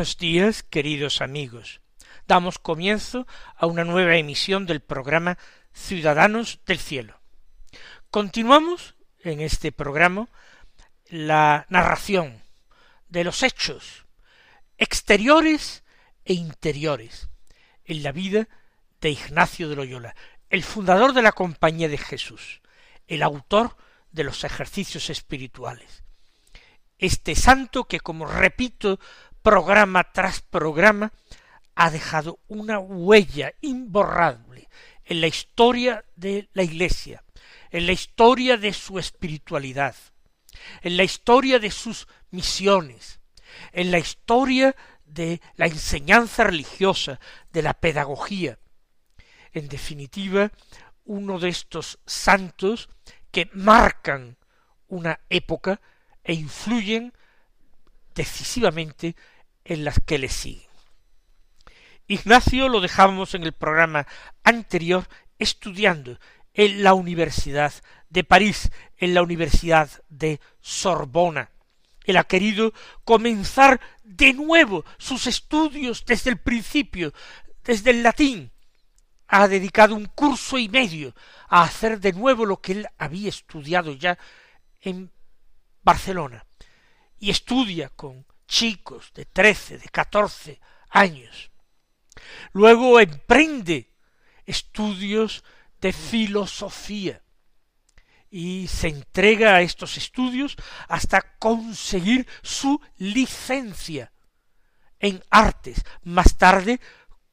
Buenos días, queridos amigos. Damos comienzo a una nueva emisión del programa Ciudadanos del Cielo. Continuamos en este programa la narración de los hechos exteriores e interiores en la vida de Ignacio de Loyola, el fundador de la Compañía de Jesús, el autor de los ejercicios espirituales. Este santo que, como repito programa tras programa, ha dejado una huella imborrable en la historia de la Iglesia, en la historia de su espiritualidad, en la historia de sus misiones, en la historia de la enseñanza religiosa, de la pedagogía. En definitiva, uno de estos santos que marcan una época e influyen decisivamente en las que le siguen. Ignacio lo dejamos en el programa anterior estudiando en la Universidad de París, en la Universidad de Sorbona. Él ha querido comenzar de nuevo sus estudios desde el principio, desde el latín. Ha dedicado un curso y medio a hacer de nuevo lo que él había estudiado ya en Barcelona. Y estudia con chicos de trece, de catorce años. Luego emprende estudios de filosofía y se entrega a estos estudios hasta conseguir su licencia en artes. Más tarde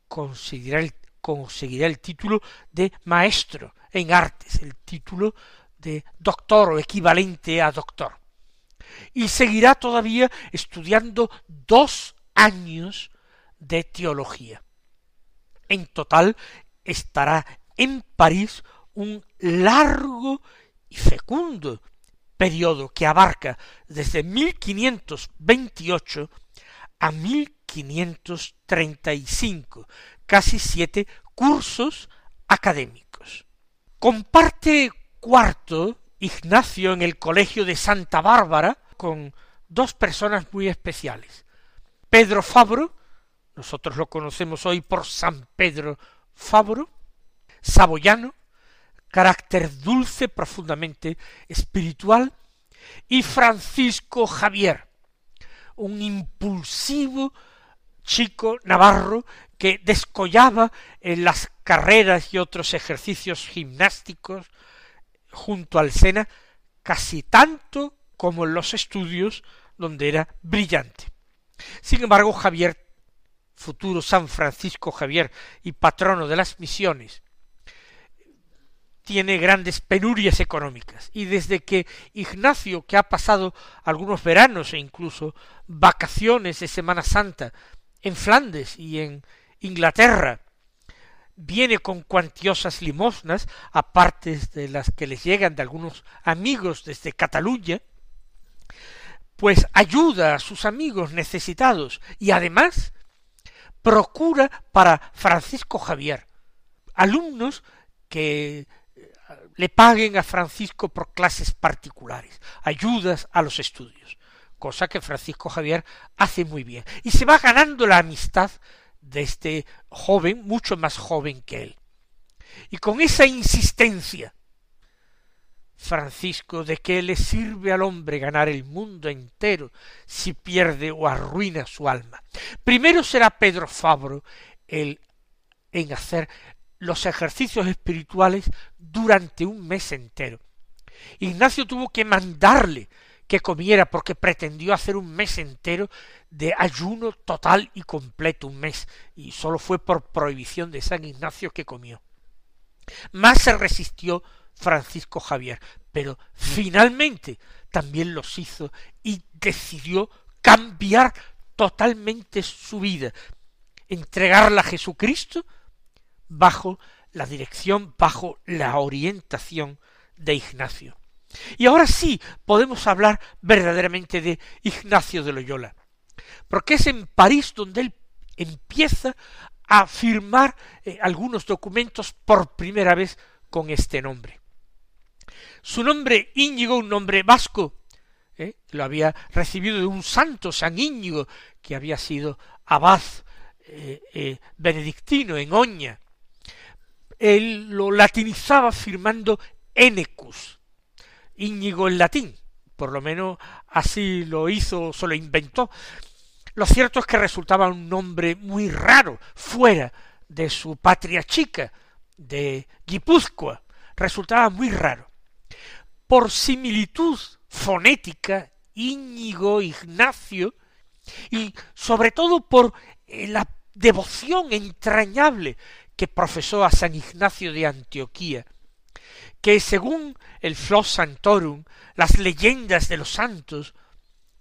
conseguirá el, conseguirá el título de maestro en artes, el título de doctor o equivalente a doctor y seguirá todavía estudiando dos años de teología. En total estará en París un largo y fecundo periodo que abarca desde 1528 a 1535, casi siete cursos académicos. Comparte cuarto Ignacio en el colegio de Santa Bárbara con dos personas muy especiales. Pedro Fabro, nosotros lo conocemos hoy por San Pedro Fabro, saboyano, carácter dulce, profundamente espiritual, y Francisco Javier, un impulsivo chico navarro que descollaba en las carreras y otros ejercicios gimnásticos junto al Sena casi tanto como en los estudios donde era brillante. Sin embargo, Javier, futuro San Francisco Javier y patrono de las misiones, tiene grandes penurias económicas y desde que Ignacio, que ha pasado algunos veranos e incluso vacaciones de Semana Santa en Flandes y en Inglaterra, viene con cuantiosas limosnas, aparte de las que les llegan de algunos amigos desde Cataluña, pues ayuda a sus amigos necesitados y además procura para Francisco Javier alumnos que eh, le paguen a Francisco por clases particulares, ayudas a los estudios, cosa que Francisco Javier hace muy bien, y se va ganando la amistad de este joven, mucho más joven que él. Y con esa insistencia Francisco, ¿de qué le sirve al hombre ganar el mundo entero si pierde o arruina su alma? Primero será Pedro Fabro el en hacer los ejercicios espirituales durante un mes entero. Ignacio tuvo que mandarle que comiera porque pretendió hacer un mes entero de ayuno total y completo, un mes, y sólo fue por prohibición de San Ignacio que comió. Más se resistió Francisco Javier, pero finalmente también los hizo y decidió cambiar totalmente su vida, entregarla a Jesucristo bajo la dirección, bajo la orientación de Ignacio. Y ahora sí podemos hablar verdaderamente de Ignacio de Loyola, porque es en París donde él empieza a firmar eh, algunos documentos por primera vez con este nombre. Su nombre Íñigo, un nombre vasco, eh, lo había recibido de un santo, San Íñigo, que había sido abad eh, benedictino en Oña. Él lo latinizaba firmando Enecus, Íñigo en latín, por lo menos así lo hizo, se lo inventó. Lo cierto es que resultaba un nombre muy raro, fuera de su patria chica, de Guipúzcoa, resultaba muy raro. Por similitud fonética, Íñigo, Ignacio, y sobre todo por eh, la devoción entrañable que profesó a San Ignacio de Antioquía, que según el Flos Santorum, las leyendas de los santos,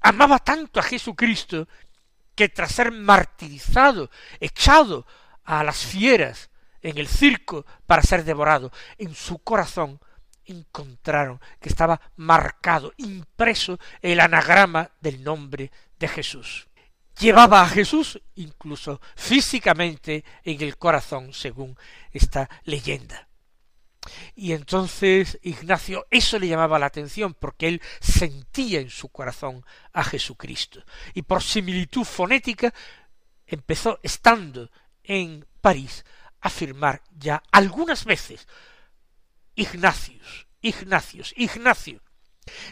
amaba tanto a Jesucristo que tras ser martirizado, echado a las fieras en el circo para ser devorado, en su corazón encontraron que estaba marcado, impreso el anagrama del nombre de Jesús. Llevaba a Jesús incluso físicamente en el corazón, según esta leyenda. Y entonces Ignacio eso le llamaba la atención porque él sentía en su corazón a Jesucristo. Y por similitud fonética empezó estando en París a firmar ya algunas veces Ignacius, Ignacios, Ignacio,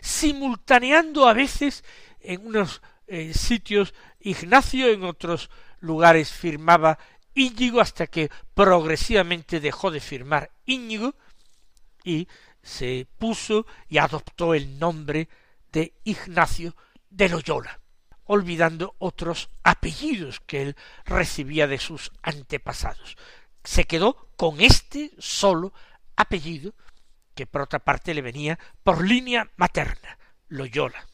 simultaneando a veces en unos eh, sitios Ignacio, en otros lugares firmaba Íñigo hasta que progresivamente dejó de firmar Íñigo y se puso y adoptó el nombre de Ignacio de Loyola, olvidando otros apellidos que él recibía de sus antepasados. Se quedó con este solo apellido, que por otra parte le venía por línea materna, Loyola.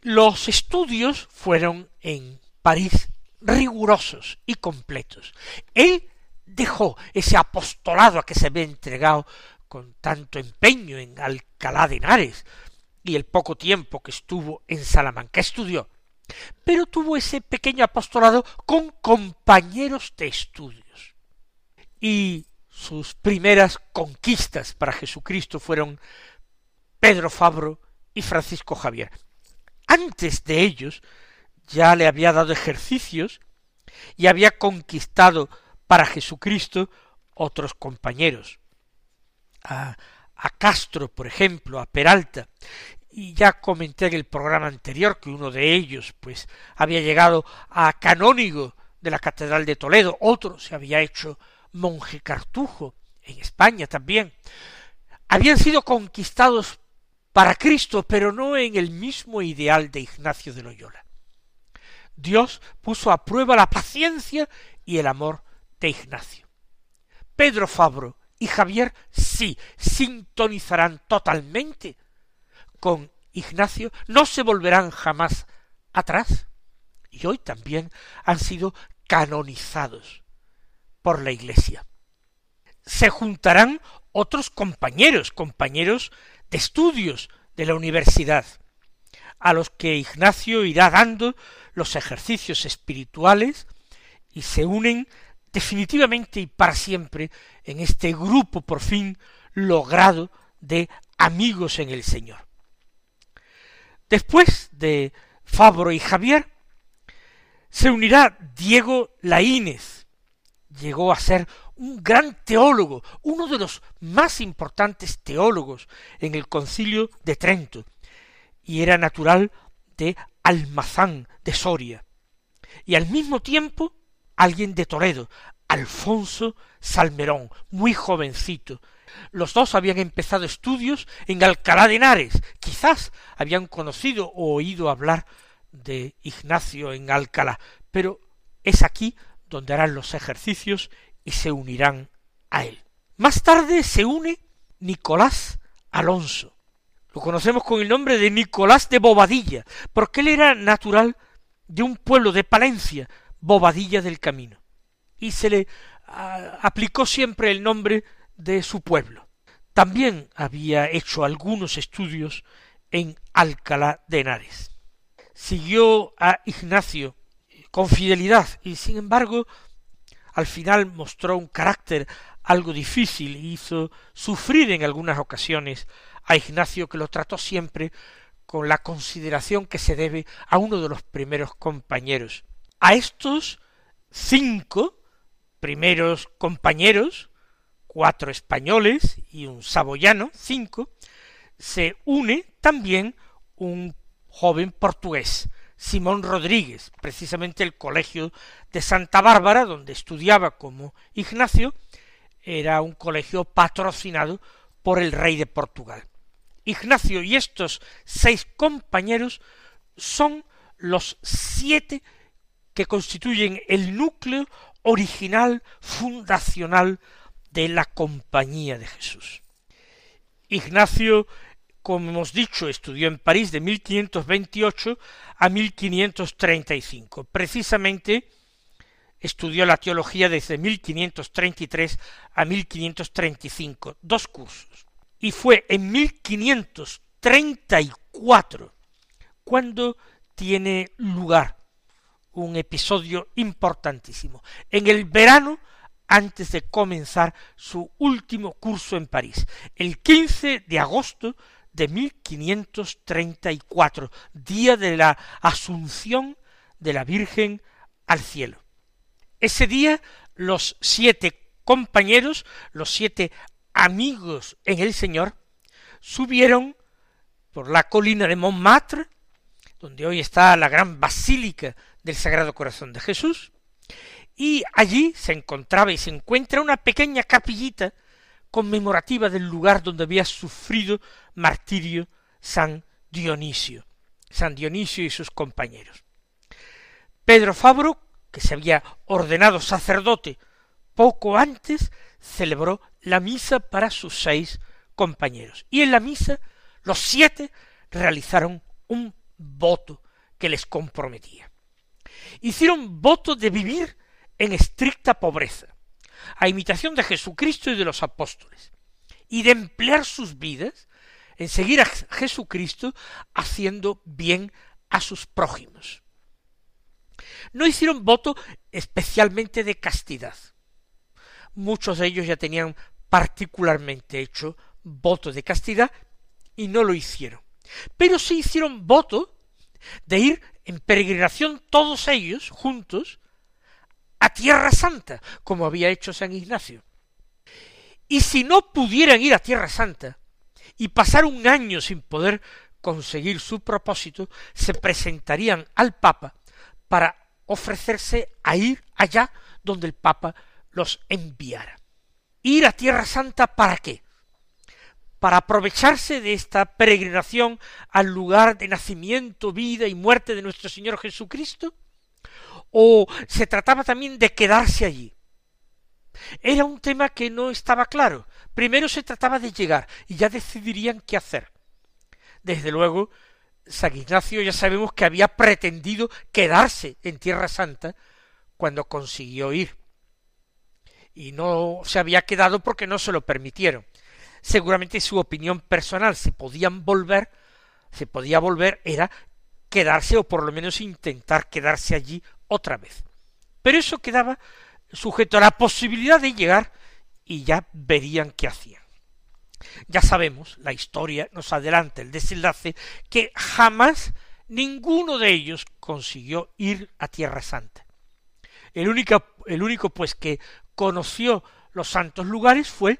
Los estudios fueron en París rigurosos y completos. Él dejó ese apostolado a que se había entregado con tanto empeño en Alcalá de Henares y el poco tiempo que estuvo en Salamanca estudió, pero tuvo ese pequeño apostolado con compañeros de estudios. Y sus primeras conquistas para Jesucristo fueron Pedro Fabro y Francisco Javier. Antes de ellos ya le había dado ejercicios y había conquistado para Jesucristo otros compañeros a, Castro, por ejemplo, a Peralta, y ya comenté en el programa anterior que uno de ellos pues había llegado a canónigo de la Catedral de Toledo, otro se había hecho monje cartujo en España también. Habían sido conquistados para Cristo, pero no en el mismo ideal de Ignacio de Loyola. Dios puso a prueba la paciencia y el amor de Ignacio. Pedro Fabro y Javier sí sintonizarán totalmente con Ignacio, no se volverán jamás atrás y hoy también han sido canonizados por la Iglesia. Se juntarán otros compañeros, compañeros de estudios de la universidad, a los que Ignacio irá dando los ejercicios espirituales y se unen definitivamente y para siempre en este grupo por fin logrado de amigos en el Señor. Después de Fabro y Javier, se unirá Diego Laínez. Llegó a ser un gran teólogo, uno de los más importantes teólogos en el concilio de Trento, y era natural de Almazán de Soria, y al mismo tiempo alguien de Toledo, Alfonso Salmerón, muy jovencito. Los dos habían empezado estudios en Alcalá de Henares, quizás habían conocido o oído hablar de Ignacio en Alcalá, pero es aquí donde harán los ejercicios y se unirán a él. Más tarde se une Nicolás Alonso. Lo conocemos con el nombre de Nicolás de Bobadilla, porque él era natural de un pueblo de Palencia, Bobadilla del Camino, y se le aplicó siempre el nombre de su pueblo. También había hecho algunos estudios en Alcalá de Henares. Siguió a Ignacio con fidelidad y sin embargo al final mostró un carácter algo difícil y hizo sufrir en algunas ocasiones a Ignacio que lo trató siempre con la consideración que se debe a uno de los primeros compañeros. A estos cinco primeros compañeros, cuatro españoles y un saboyano, cinco, se une también un joven portugués, Simón Rodríguez, precisamente el colegio de Santa Bárbara, donde estudiaba como Ignacio, era un colegio patrocinado por el rey de Portugal. Ignacio y estos seis compañeros son los siete que constituyen el núcleo original, fundacional de la Compañía de Jesús. Ignacio, como hemos dicho, estudió en París de 1528 a 1535. Precisamente estudió la teología desde 1533 a 1535, dos cursos. Y fue en 1534 cuando tiene lugar un episodio importantísimo. En el verano, antes de comenzar su último curso en París, el 15 de agosto de 1534, día de la Asunción de la Virgen al cielo. Ese día los siete compañeros, los siete amigos en el Señor, subieron por la colina de Montmartre, donde hoy está la gran basílica del Sagrado Corazón de Jesús, y allí se encontraba y se encuentra una pequeña capillita conmemorativa del lugar donde había sufrido martirio San Dionisio, San Dionisio y sus compañeros. Pedro Fabro que se había ordenado sacerdote poco antes, celebró la misa para sus seis compañeros. Y en la misa los siete realizaron un voto que les comprometía. Hicieron voto de vivir en estricta pobreza, a imitación de Jesucristo y de los apóstoles, y de emplear sus vidas en seguir a Jesucristo haciendo bien a sus prójimos no hicieron voto especialmente de castidad. Muchos de ellos ya tenían particularmente hecho voto de castidad y no lo hicieron. Pero sí hicieron voto de ir en peregrinación todos ellos juntos a Tierra Santa, como había hecho San Ignacio. Y si no pudieran ir a Tierra Santa y pasar un año sin poder conseguir su propósito, se presentarían al Papa para ofrecerse a ir allá donde el Papa los enviara. Ir a Tierra Santa para qué? Para aprovecharse de esta peregrinación al lugar de nacimiento, vida y muerte de nuestro Señor Jesucristo? ¿O se trataba también de quedarse allí? Era un tema que no estaba claro. Primero se trataba de llegar y ya decidirían qué hacer. Desde luego, San Ignacio ya sabemos que había pretendido quedarse en Tierra Santa cuando consiguió ir. Y no se había quedado porque no se lo permitieron. Seguramente su opinión personal, si podían volver, se podía volver, era quedarse o por lo menos intentar quedarse allí otra vez. Pero eso quedaba sujeto a la posibilidad de llegar y ya verían qué hacían. Ya sabemos, la historia nos adelanta el desenlace, que jamás ninguno de ellos consiguió ir a Tierra Santa. El único, el único pues que conoció los santos lugares fue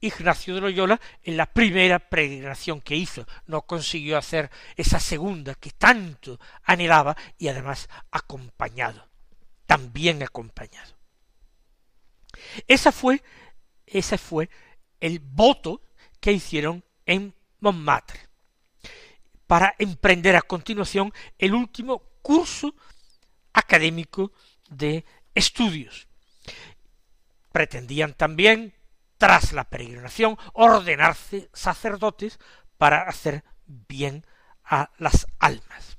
Ignacio de Loyola en la primera peregrinación que hizo. No consiguió hacer esa segunda que tanto anhelaba y además acompañado, también acompañado. Esa fue, ese fue el voto que hicieron en Montmartre para emprender a continuación el último curso académico de estudios. Pretendían también, tras la peregrinación, ordenarse sacerdotes para hacer bien a las almas.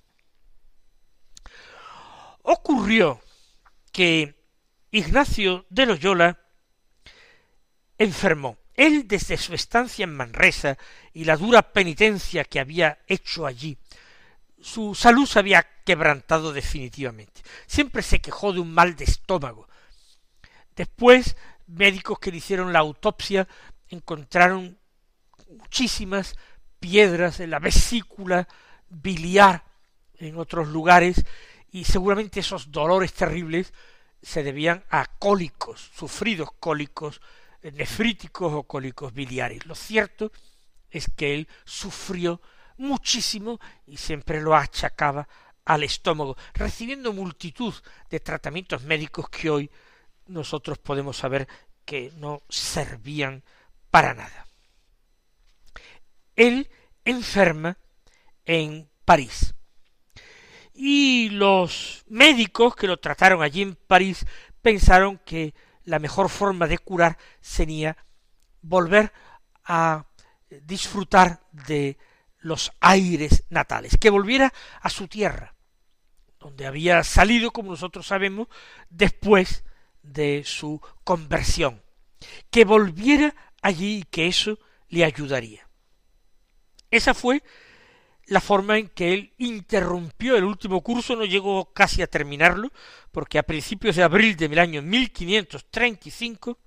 Ocurrió que Ignacio de Loyola enfermó. Él desde su estancia en Manresa y la dura penitencia que había hecho allí, su salud se había quebrantado definitivamente. Siempre se quejó de un mal de estómago. Después, médicos que le hicieron la autopsia encontraron muchísimas piedras en la vesícula biliar en otros lugares y seguramente esos dolores terribles se debían a cólicos, sufridos cólicos nefríticos o cólicos biliares. Lo cierto es que él sufrió muchísimo y siempre lo achacaba al estómago, recibiendo multitud de tratamientos médicos que hoy nosotros podemos saber que no servían para nada. Él enferma en París. Y los médicos que lo trataron allí en París pensaron que la mejor forma de curar sería volver a disfrutar de los aires natales, que volviera a su tierra, donde había salido, como nosotros sabemos, después de su conversión, que volviera allí y que eso le ayudaría. Esa fue la forma en que él interrumpió el último curso, no llegó casi a terminarlo, porque a principios de abril del año 1535,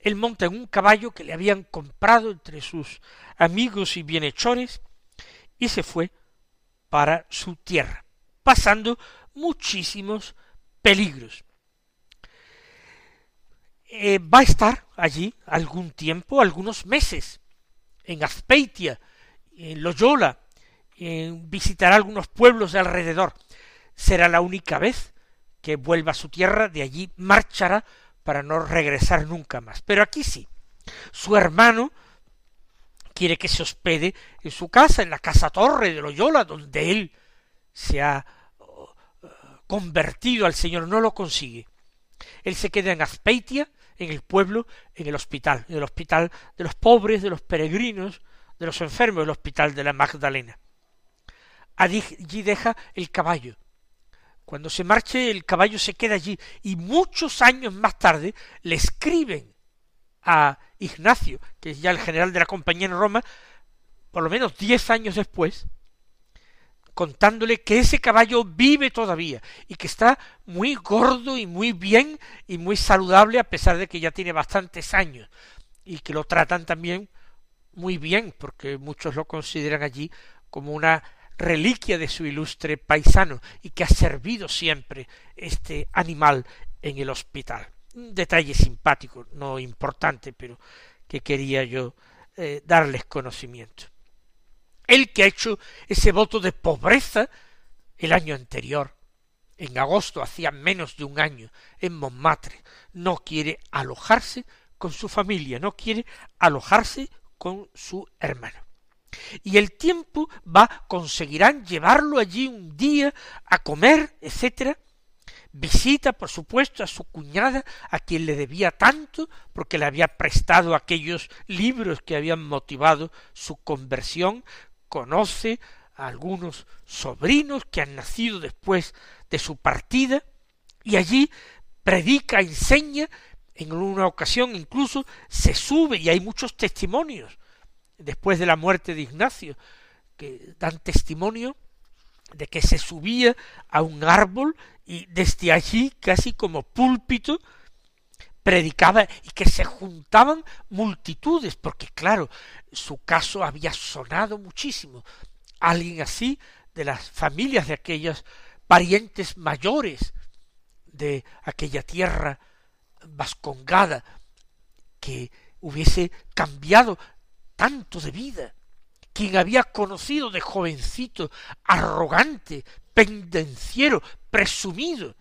él monta en un caballo que le habían comprado entre sus amigos y bienhechores, y se fue para su tierra, pasando muchísimos peligros. Eh, va a estar allí algún tiempo, algunos meses, en Azpeitia, en Loyola, visitará algunos pueblos de alrededor. Será la única vez que vuelva a su tierra, de allí marchará para no regresar nunca más. Pero aquí sí. Su hermano quiere que se hospede en su casa, en la casa torre de Loyola, donde él se ha oh, convertido al Señor, no lo consigue. Él se queda en Azpeitia, en el pueblo, en el hospital, en el hospital de los pobres, de los peregrinos, de los enfermos, el hospital de la Magdalena. Allí deja el caballo. Cuando se marche el caballo se queda allí y muchos años más tarde le escriben a Ignacio, que es ya el general de la compañía en Roma, por lo menos diez años después, contándole que ese caballo vive todavía y que está muy gordo y muy bien y muy saludable a pesar de que ya tiene bastantes años y que lo tratan también muy bien porque muchos lo consideran allí como una reliquia de su ilustre paisano y que ha servido siempre este animal en el hospital. Un detalle simpático, no importante, pero que quería yo eh, darles conocimiento. El que ha hecho ese voto de pobreza el año anterior, en agosto, hacía menos de un año, en Montmartre, no quiere alojarse con su familia, no quiere alojarse con su hermano. Y el tiempo va, conseguirán llevarlo allí un día a comer, etcétera. Visita, por supuesto, a su cuñada, a quien le debía tanto, porque le había prestado aquellos libros que habían motivado su conversión, conoce a algunos sobrinos que han nacido después de su partida, y allí predica, enseña, en una ocasión incluso se sube, y hay muchos testimonios después de la muerte de Ignacio, que dan testimonio de que se subía a un árbol y desde allí, casi como púlpito, predicaba y que se juntaban multitudes, porque claro, su caso había sonado muchísimo. Alguien así, de las familias de aquellos parientes mayores de aquella tierra vascongada, que hubiese cambiado tanto de vida, quien había conocido de jovencito, arrogante, pendenciero, presumido,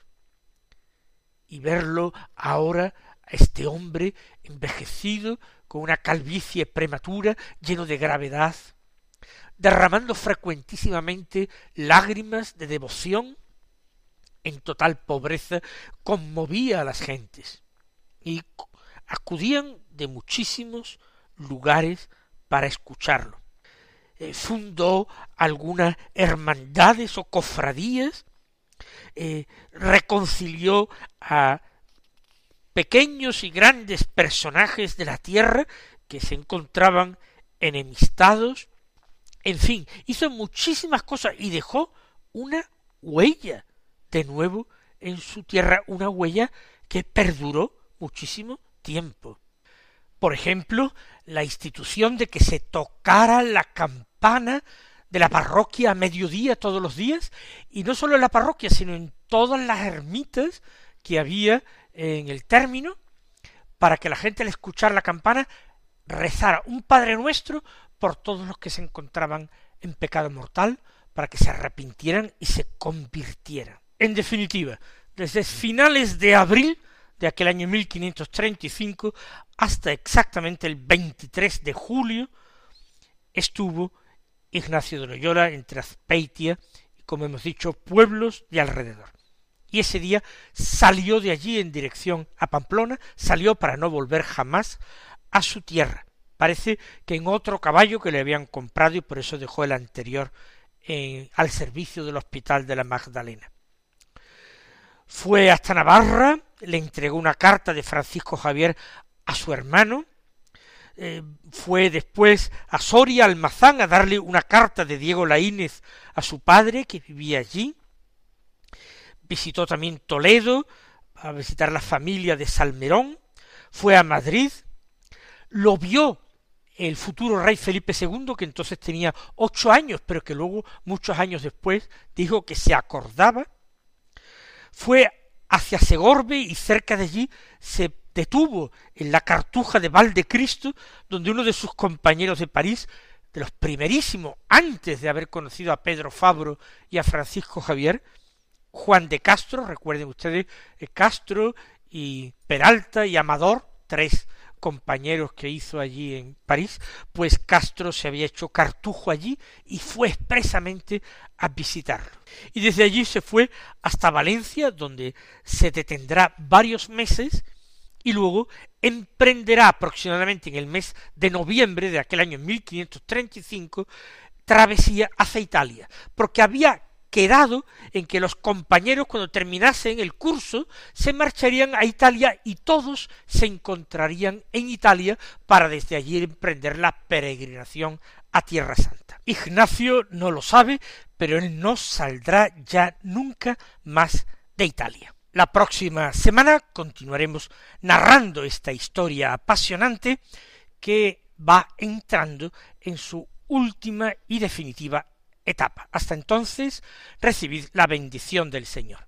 y verlo ahora este hombre envejecido, con una calvicie prematura, lleno de gravedad, derramando frecuentísimamente lágrimas de devoción, en total pobreza, conmovía a las gentes y acudían de muchísimos lugares para escucharlo. Eh, fundó algunas hermandades o cofradías, eh, reconcilió a pequeños y grandes personajes de la tierra que se encontraban enemistados, en fin, hizo muchísimas cosas y dejó una huella de nuevo en su tierra, una huella que perduró muchísimo tiempo. Por ejemplo, la institución de que se tocara la campana de la parroquia a mediodía todos los días, y no solo en la parroquia, sino en todas las ermitas que había en el término, para que la gente al escuchar la campana rezara un Padre Nuestro por todos los que se encontraban en pecado mortal, para que se arrepintieran y se convirtieran. En definitiva, desde finales de abril de aquel año 1535 hasta exactamente el 23 de julio estuvo Ignacio de Loyola entre Azpeitia y, como hemos dicho, pueblos de alrededor y ese día salió de allí en dirección a Pamplona, salió para no volver jamás a su tierra. Parece que en otro caballo que le habían comprado y por eso dejó el anterior al servicio del hospital de la Magdalena. Fue hasta Navarra, le entregó una carta de Francisco Javier a su hermano, eh, fue después a Soria, Almazán, a darle una carta de Diego Laínez a su padre, que vivía allí, visitó también Toledo, a visitar la familia de Salmerón, fue a Madrid, lo vio el futuro rey Felipe II, que entonces tenía ocho años, pero que luego, muchos años después, dijo que se acordaba, fue hacia Segorbe y cerca de allí se detuvo en la cartuja de Valdecristo, donde uno de sus compañeros de París, de los primerísimos, antes de haber conocido a Pedro Fabro y a Francisco Javier, Juan de Castro, recuerden ustedes, eh, Castro y Peralta y Amador, tres compañeros que hizo allí en París, pues Castro se había hecho cartujo allí y fue expresamente a visitarlo. Y desde allí se fue hasta Valencia, donde se detendrá varios meses y luego emprenderá aproximadamente en el mes de noviembre de aquel año 1535 travesía hacia Italia, porque había quedado en que los compañeros cuando terminasen el curso se marcharían a Italia y todos se encontrarían en Italia para desde allí emprender la peregrinación a Tierra Santa. Ignacio no lo sabe, pero él no saldrá ya nunca más de Italia. La próxima semana continuaremos narrando esta historia apasionante que va entrando en su última y definitiva etapa. Hasta entonces, recibid la bendición del Señor.